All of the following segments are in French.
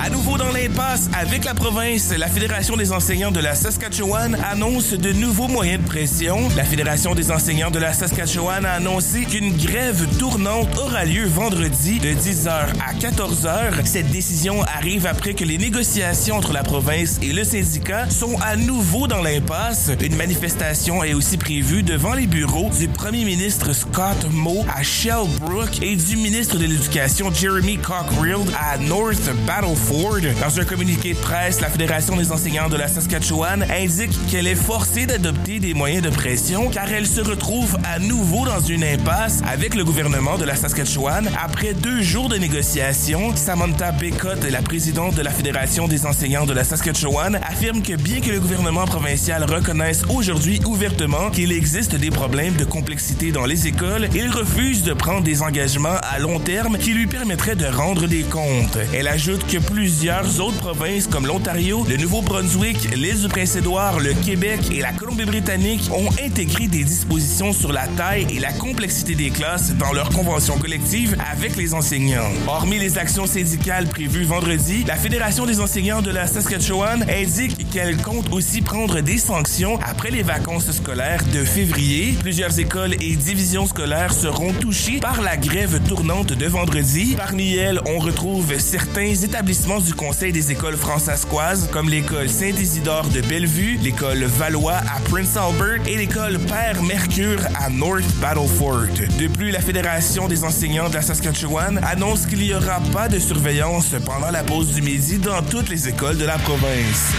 À nouveau dans l'impasse avec la province, la Fédération des enseignants de la Saskatchewan annonce de nouveaux moyens de pression. La Fédération des enseignants de la Saskatchewan a annoncé qu'une grève tournante aura lieu vendredi de 10h à 14h. Cette décision arrive après que les négociations entre la province et le syndicat sont à nouveau dans l'impasse. Une manifestation est aussi prévue devant les bureaux du premier ministre Scott Moe à Shellbrook et du ministre de l'Éducation Jeremy Cockrill à North Dans un communiqué de presse, la Fédération des enseignants de la Saskatchewan indique qu'elle est forcée d'adopter des moyens de pression car elle se retrouve à nouveau dans une impasse avec le gouvernement de la Saskatchewan après deux jours de négociations. Samantha Becott, la présidente de la Fédération des enseignants de la Saskatchewan, affirme que bien que le gouvernement provincial reconnaisse aujourd'hui ouvertement qu'il existe des problèmes de complexité dans les écoles, il refuse de prendre des engagements à long terme qui lui permettraient de rendre des comptes. Elle ajoute que plus plusieurs autres provinces comme l'Ontario, le Nouveau-Brunswick, l'île du Prince-Édouard, le Québec et la Colombie-Britannique ont intégré des dispositions sur la taille et la complexité des classes dans leurs conventions collectives avec les enseignants. Hormis les actions syndicales prévues vendredi, la Fédération des enseignants de la Saskatchewan indique qu'elle compte aussi prendre des sanctions après les vacances scolaires de février. Plusieurs écoles et divisions scolaires seront touchées par la grève tournante de vendredi. Parmi elles, on retrouve certains établissements du Conseil des écoles françaiscoises comme l'école Saint-Isidore de Bellevue, l'école Valois à Prince Albert et l'école Père Mercure à North Battleford. De plus, la Fédération des enseignants de la Saskatchewan annonce qu'il n'y aura pas de surveillance pendant la pause du midi dans toutes les écoles de la province.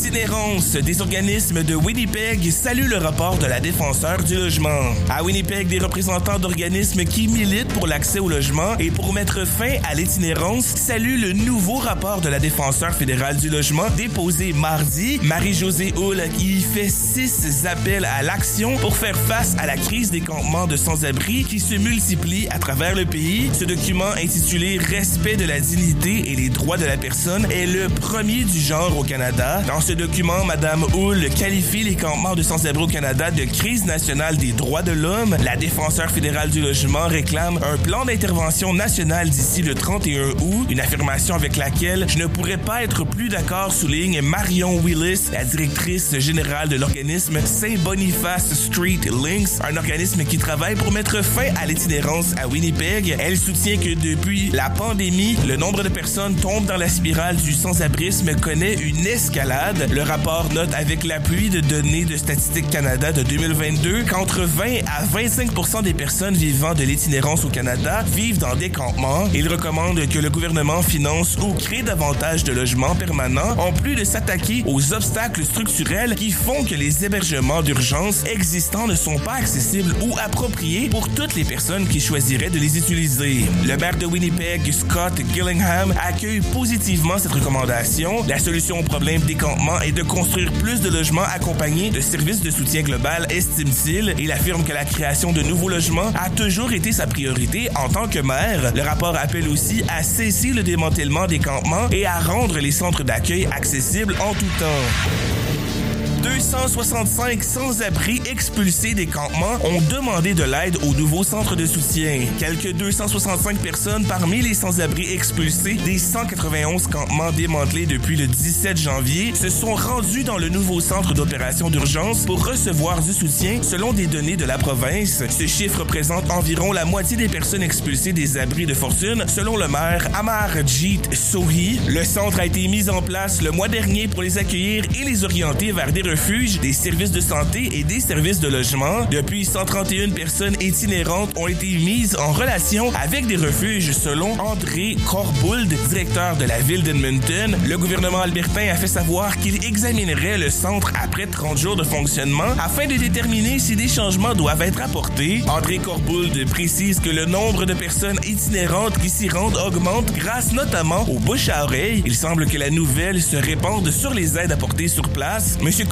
Itinérance des organismes de Winnipeg salue le rapport de la défenseur du logement. À Winnipeg, des représentants d'organismes qui militent pour l'accès au logement et pour mettre fin à l'itinérance saluent le nouveau rapport de la défenseur fédérale du logement déposé mardi. Marie-Josée Hull y fait six appels à l'action pour faire face à la crise des campements de sans-abri qui se multiplient à travers le pays. Ce document intitulé Respect de la dignité et les droits de la personne est le premier du genre au Canada. Document, Madame Hull qualifie les campements de sans-abri au Canada de crise nationale des droits de l'homme. La défenseur fédérale du logement réclame un plan d'intervention national d'ici le 31 août, une affirmation avec laquelle je ne pourrais pas être plus d'accord, souligne Marion Willis, la directrice générale de l'organisme Saint-Boniface Street Links, un organisme qui travaille pour mettre fin à l'itinérance à Winnipeg. Elle soutient que depuis la pandémie, le nombre de personnes tombent dans la spirale du sans-abrisme connaît une escalade le rapport note avec l'appui de données de Statistique Canada de 2022 qu'entre 20 à 25% des personnes vivant de l'itinérance au Canada vivent dans des campements. Il recommande que le gouvernement finance ou crée davantage de logements permanents en plus de s'attaquer aux obstacles structurels qui font que les hébergements d'urgence existants ne sont pas accessibles ou appropriés pour toutes les personnes qui choisiraient de les utiliser. Le maire de Winnipeg, Scott Gillingham, accueille positivement cette recommandation. La solution au problème des campements et de construire plus de logements accompagnés de services de soutien global, estime-t-il. Il affirme que la création de nouveaux logements a toujours été sa priorité en tant que maire. Le rapport appelle aussi à cesser le démantèlement des campements et à rendre les centres d'accueil accessibles en tout temps. 265 sans-abri expulsés des campements ont demandé de l'aide au nouveau centre de soutien. Quelques 265 personnes parmi les sans-abri expulsés des 191 campements démantelés depuis le 17 janvier se sont rendus dans le nouveau centre d'opération d'urgence pour recevoir du soutien selon des données de la province. Ce chiffre représente environ la moitié des personnes expulsées des abris de fortune selon le maire Amarjeet Sohi. Le centre a été mis en place le mois dernier pour les accueillir et les orienter vers des des services de santé et des services de logement. Depuis, 131 personnes itinérantes ont été mises en relation avec des refuges selon André Corbould, directeur de la ville d'Edmonton. Le gouvernement albertain a fait savoir qu'il examinerait le centre après 30 jours de fonctionnement afin de déterminer si des changements doivent être apportés. André Corbould précise que le nombre de personnes itinérantes qui s'y rendent augmente grâce notamment aux bouches à oreille. Il semble que la nouvelle se répande sur les aides apportées sur place. Monsieur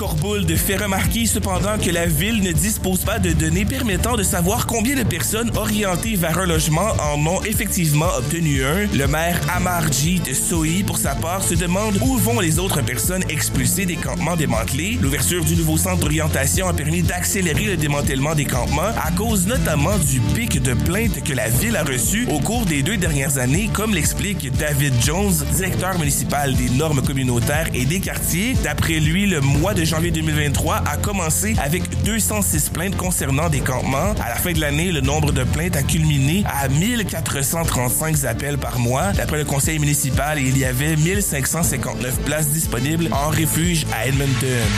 fait remarquer cependant que la ville ne dispose pas de données permettant de savoir combien de personnes orientées vers un logement en ont effectivement obtenu un. Le maire Amarjit Sohi, pour sa part, se demande où vont les autres personnes expulsées des campements démantelés. L'ouverture du nouveau centre d'orientation a permis d'accélérer le démantèlement des campements à cause notamment du pic de plaintes que la ville a reçu au cours des deux dernières années, comme l'explique David Jones, directeur municipal des normes communautaires et des quartiers. D'après lui, le mois de janvier 2023 a commencé avec 206 plaintes concernant des campements. À la fin de l'année, le nombre de plaintes a culminé à 1435 appels par mois. D'après le conseil municipal, il y avait 1559 places disponibles en refuge à Edmonton.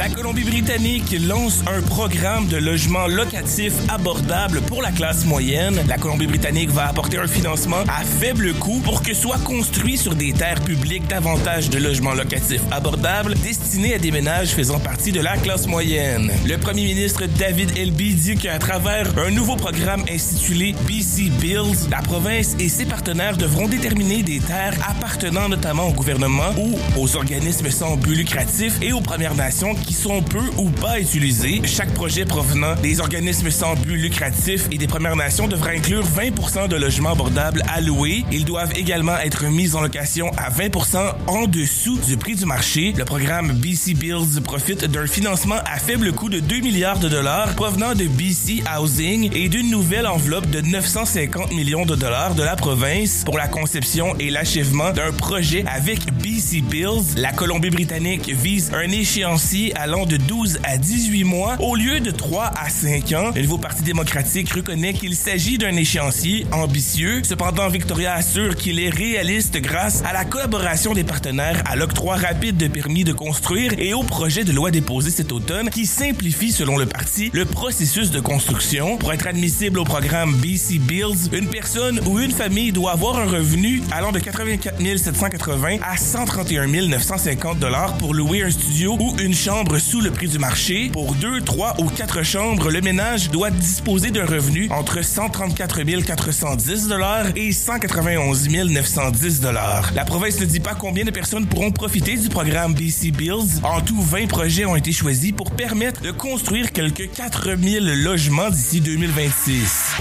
La Colombie-Britannique lance un programme de logement locatif abordable pour la classe moyenne. La Colombie-Britannique va apporter un financement à faible coût pour que soient construits sur des terres publiques davantage de logements locatifs abordables destinés à des ménages faisant partie de la classe moyenne. Le premier ministre David Elby dit qu'à travers un nouveau programme intitulé BC Builds, la province et ses partenaires devront déterminer des terres appartenant notamment au gouvernement ou aux organismes sans but lucratif et aux Premières Nations sont peu ou pas utilisés. Chaque projet provenant des organismes sans but lucratif et des Premières Nations devra inclure 20 de logements abordables alloués. Ils doivent également être mis en location à 20 en dessous du prix du marché. Le programme BC Builds profite d'un financement à faible coût de 2 milliards de dollars provenant de BC Housing et d'une nouvelle enveloppe de 950 millions de dollars de la province pour la conception et l'achèvement d'un projet avec BC Builds. La Colombie-Britannique vise un échéancier allant de 12 à 18 mois au lieu de 3 à 5 ans. Le nouveau Parti démocratique reconnaît qu'il s'agit d'un échéancier ambitieux. Cependant, Victoria assure qu'il est réaliste grâce à la collaboration des partenaires, à l'octroi rapide de permis de construire et au projet de loi déposé cet automne qui simplifie, selon le parti, le processus de construction. Pour être admissible au programme BC Builds, une personne ou une famille doit avoir un revenu allant de 84 780 à 131 950 dollars pour louer un studio ou une chambre sous le prix du marché. Pour deux, trois ou quatre chambres, le ménage doit disposer d'un revenu entre 134 410 dollars et 191 910 dollars. La province ne dit pas combien de personnes pourront profiter du programme BC Builds. En tout, 20 projets ont été choisis pour permettre de construire quelques 4000 logements d'ici 2026.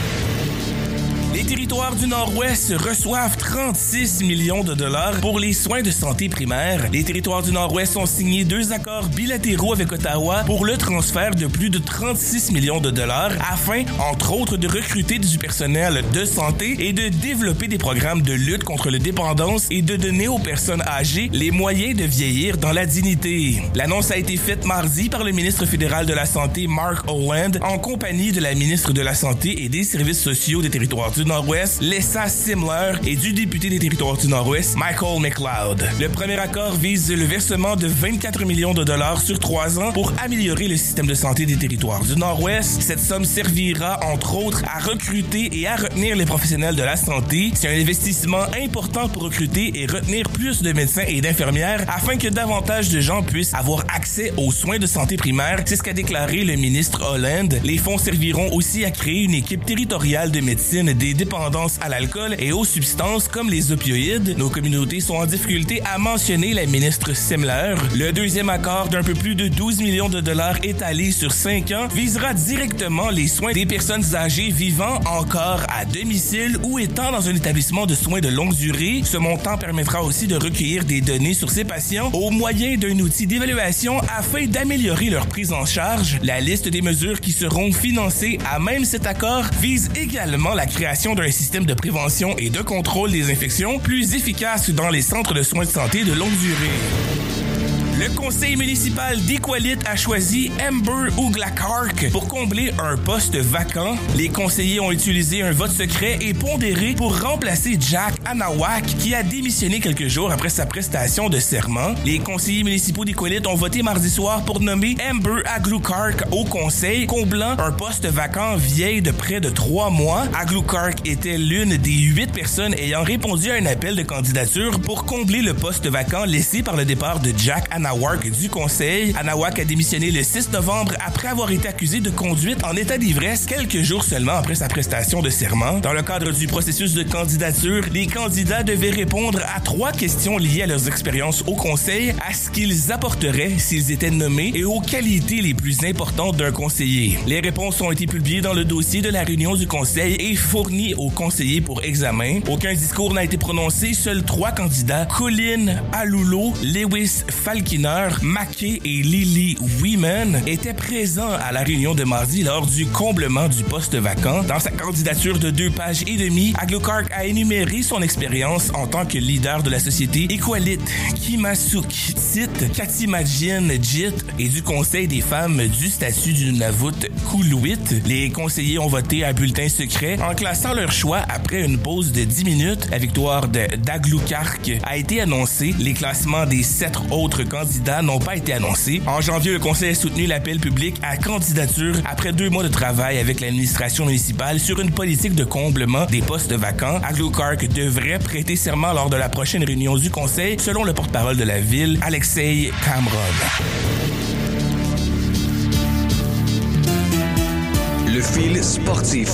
Territoires du Nord-Ouest reçoivent 36 millions de dollars pour les soins de santé primaire. Les territoires du Nord-Ouest ont signé deux accords bilatéraux avec Ottawa pour le transfert de plus de 36 millions de dollars afin, entre autres, de recruter du personnel de santé et de développer des programmes de lutte contre la dépendance et de donner aux personnes âgées les moyens de vieillir dans la dignité. L'annonce a été faite mardi par le ministre fédéral de la Santé, Mark Holland, en compagnie de la ministre de la Santé et des Services sociaux des territoires du Nord-Ouest, Lessa Simler, et du député des territoires du Nord-Ouest, Michael McLeod. Le premier accord vise le versement de 24 millions de dollars sur trois ans pour améliorer le système de santé des territoires du Nord-Ouest. Cette somme servira, entre autres, à recruter et à retenir les professionnels de la santé. C'est un investissement important pour recruter et retenir plus de médecins et d'infirmières afin que davantage de gens puissent avoir accès aux soins de santé primaire. C'est ce qu'a déclaré le ministre Holland. Les fonds serviront aussi à créer une équipe territoriale de médecine des dépendance à l'alcool et aux substances comme les opioïdes. Nos communautés sont en difficulté à mentionner la ministre Semler. Le deuxième accord d'un peu plus de 12 millions de dollars étalé sur 5 ans visera directement les soins des personnes âgées vivant encore à domicile ou étant dans un établissement de soins de longue durée. Ce montant permettra aussi de recueillir des données sur ces patients au moyen d'un outil d'évaluation afin d'améliorer leur prise en charge. La liste des mesures qui seront financées à même cet accord vise également la création d'un système de prévention et de contrôle des infections plus efficace dans les centres de soins de santé de longue durée. Le conseil municipal d'Equalit a choisi Amber Ouglakark pour combler un poste vacant. Les conseillers ont utilisé un vote secret et pondéré pour remplacer Jack Anawak qui a démissionné quelques jours après sa prestation de serment. Les conseillers municipaux d'Equalit ont voté mardi soir pour nommer Amber Aglukark au conseil, comblant un poste vacant vieil de près de trois mois. Aglukark était l'une des huit personnes ayant répondu à un appel de candidature pour combler le poste vacant laissé par le départ de Jack Anawak Anáhuac du Conseil. Anáhuac a démissionné le 6 novembre après avoir été accusé de conduite en état d'ivresse quelques jours seulement après sa prestation de serment. Dans le cadre du processus de candidature, les candidats devaient répondre à trois questions liées à leurs expériences au Conseil, à ce qu'ils apporteraient s'ils étaient nommés et aux qualités les plus importantes d'un conseiller. Les réponses ont été publiées dans le dossier de la réunion du Conseil et fournies aux conseillers pour examen. Aucun discours n'a été prononcé, seuls trois candidats, Colin Lewis Mackey et Lily Weeman, étaient présents à la réunion de mardi lors du comblement du poste vacant. Dans sa candidature de deux pages et demie, Aglukark a énuméré son expérience en tant que leader de la société Equalit, Kimasuk, Katimajin, Jit et du Conseil des femmes du statut du Navut Kuluit. Les conseillers ont voté à bulletin secret en classant leur choix après une pause de 10 minutes. La victoire de Daglukark a été annoncée. Les classements des sept autres candidats n'ont pas été annoncés. En janvier, le Conseil a soutenu l'appel public à candidature après deux mois de travail avec l'administration municipale sur une politique de comblement des postes vacants. Aglukark devrait prêter serment lors de la prochaine réunion du Conseil, selon le porte-parole de la ville, Alexei Kamrod. Le fil sportif.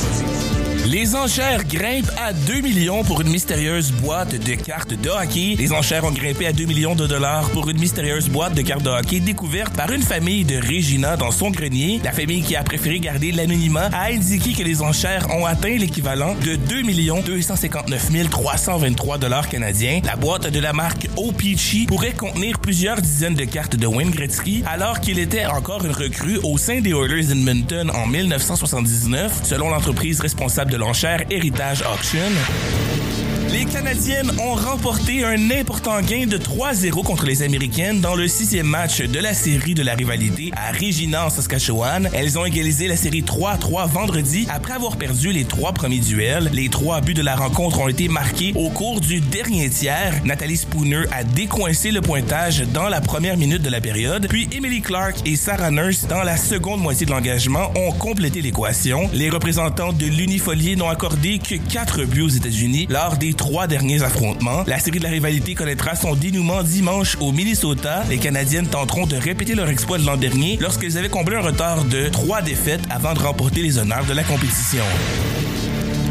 Les enchères grimpent à 2 millions pour une mystérieuse boîte de cartes de hockey. Les enchères ont grimpé à 2 millions de dollars pour une mystérieuse boîte de cartes de hockey découverte par une famille de Regina dans son grenier. La famille qui a préféré garder l'anonymat a indiqué que les enchères ont atteint l'équivalent de 2 259 323 dollars canadiens. La boîte de la marque O-Peachy pourrait contenir plusieurs dizaines de cartes de Wayne Gretzky alors qu'il était encore une recrue au sein des Oilers Edmonton en 1979, selon l'entreprise responsable de l'enchère Héritage Auction. Les Canadiennes ont remporté un important gain de 3-0 contre les Américaines dans le sixième match de la série de la rivalité à Regina en Saskatchewan. Elles ont égalisé la série 3-3 vendredi après avoir perdu les trois premiers duels. Les trois buts de la rencontre ont été marqués au cours du dernier tiers. Nathalie Spooner a décoincé le pointage dans la première minute de la période, puis Emily Clark et Sarah Nurse dans la seconde moitié de l'engagement ont complété l'équation. Les représentants de l'Unifolier n'ont accordé que quatre buts aux États-Unis lors des trois derniers affrontements. La série de la rivalité connaîtra son dénouement dimanche au Minnesota. Les Canadiennes tenteront de répéter leur exploit de l'an dernier lorsqu'elles avaient comblé un retard de trois défaites avant de remporter les honneurs de la compétition.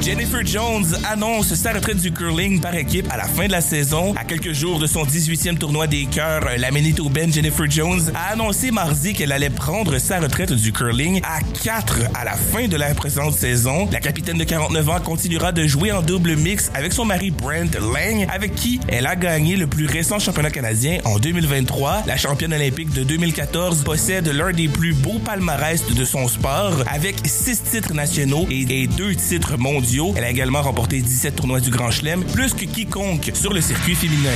Jennifer Jones annonce sa retraite du curling par équipe à la fin de la saison. À quelques jours de son 18e tournoi des cœurs, la Manitobaine Jennifer Jones a annoncé mardi qu'elle allait prendre sa retraite du curling à 4 à la fin de la présente saison. La capitaine de 49 ans continuera de jouer en double mix avec son mari Brent Lang, avec qui elle a gagné le plus récent championnat canadien en 2023. La championne olympique de 2014 possède l'un des plus beaux palmarès de son sport avec 6 titres nationaux et 2 titres mondiaux elle a également remporté 17 tournois du Grand Chelem, plus que quiconque sur le circuit féminin.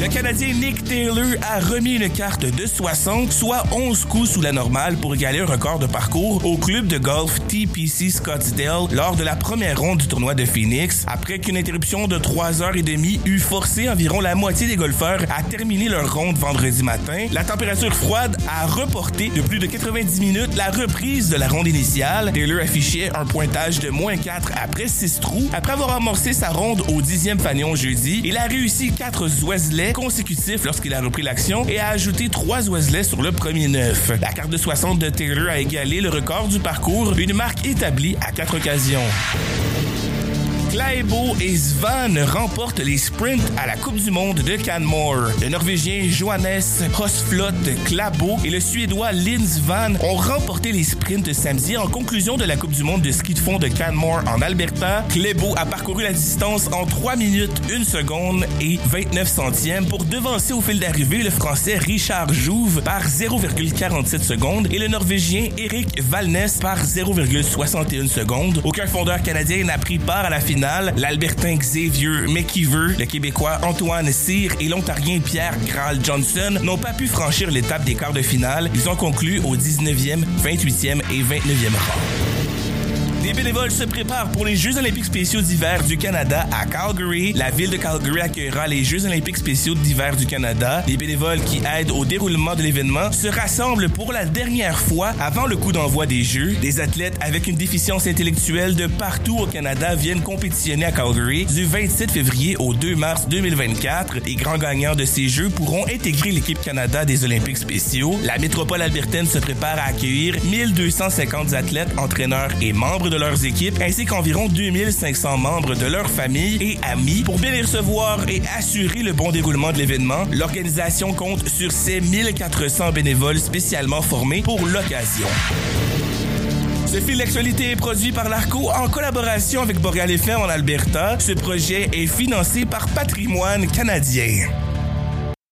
Le Canadien Nick Taylor a remis une carte de 60, soit 11 coups sous la normale pour égaler un record de parcours au club de golf TPC Scottsdale lors de la première ronde du tournoi de Phoenix, après qu'une interruption de 3 heures et demie eut forcé environ la moitié des golfeurs à terminer leur ronde vendredi matin. La température froide a reporté de plus de 90 minutes la reprise de la ronde initiale. Taylor affichait un pointage de moins 4 après 6 trous. Après avoir amorcé sa ronde au 10e fanion jeudi, il a réussi 4 oiselets consécutifs lorsqu'il a repris l'action et a ajouté trois oiselets sur le premier neuf. La carte de 60 de Taylor a égalé le record du parcours, une marque établie à quatre occasions. Klæbo et Svan remportent les sprints à la Coupe du monde de Canmore. Le Norvégien Johannes Hosflot Klæbo et le Suédois Lins Van ont remporté les sprints samedi en conclusion de la Coupe du monde de ski de fond de Canmore en Alberta. Klæbo a parcouru la distance en 3 minutes 1 seconde et 29 centièmes pour devancer au fil d'arrivée le Français Richard Jouve par 0,47 secondes et le Norvégien Eric Valnes par 0,61 secondes. Aucun fondeur canadien n'a pris part à la finale l'Albertain Xavier McKeever, le Québécois Antoine Cyr et l'Ontarien Pierre Graal Johnson n'ont pas pu franchir l'étape des quarts de finale. Ils ont conclu au 19e, 28e et 29e rang. Les bénévoles se préparent pour les Jeux olympiques spéciaux d'hiver du Canada à Calgary. La ville de Calgary accueillera les Jeux olympiques spéciaux d'hiver du Canada. Les bénévoles qui aident au déroulement de l'événement se rassemblent pour la dernière fois avant le coup d'envoi des Jeux. Des athlètes avec une déficience intellectuelle de partout au Canada viennent compétitionner à Calgary du 27 février au 2 mars 2024. Les grands gagnants de ces Jeux pourront intégrer l'équipe Canada des Olympiques spéciaux. La métropole albertaine se prépare à accueillir 1250 athlètes, entraîneurs et membres de leurs équipes, ainsi qu'environ 2500 membres de leur famille et amis. Pour bien les recevoir et assurer le bon déroulement de l'événement, l'organisation compte sur ses 1400 bénévoles spécialement formés pour l'occasion. Ce fil d'actualité est produit par l'ARCO en collaboration avec Boreal FM en Alberta. Ce projet est financé par Patrimoine canadien.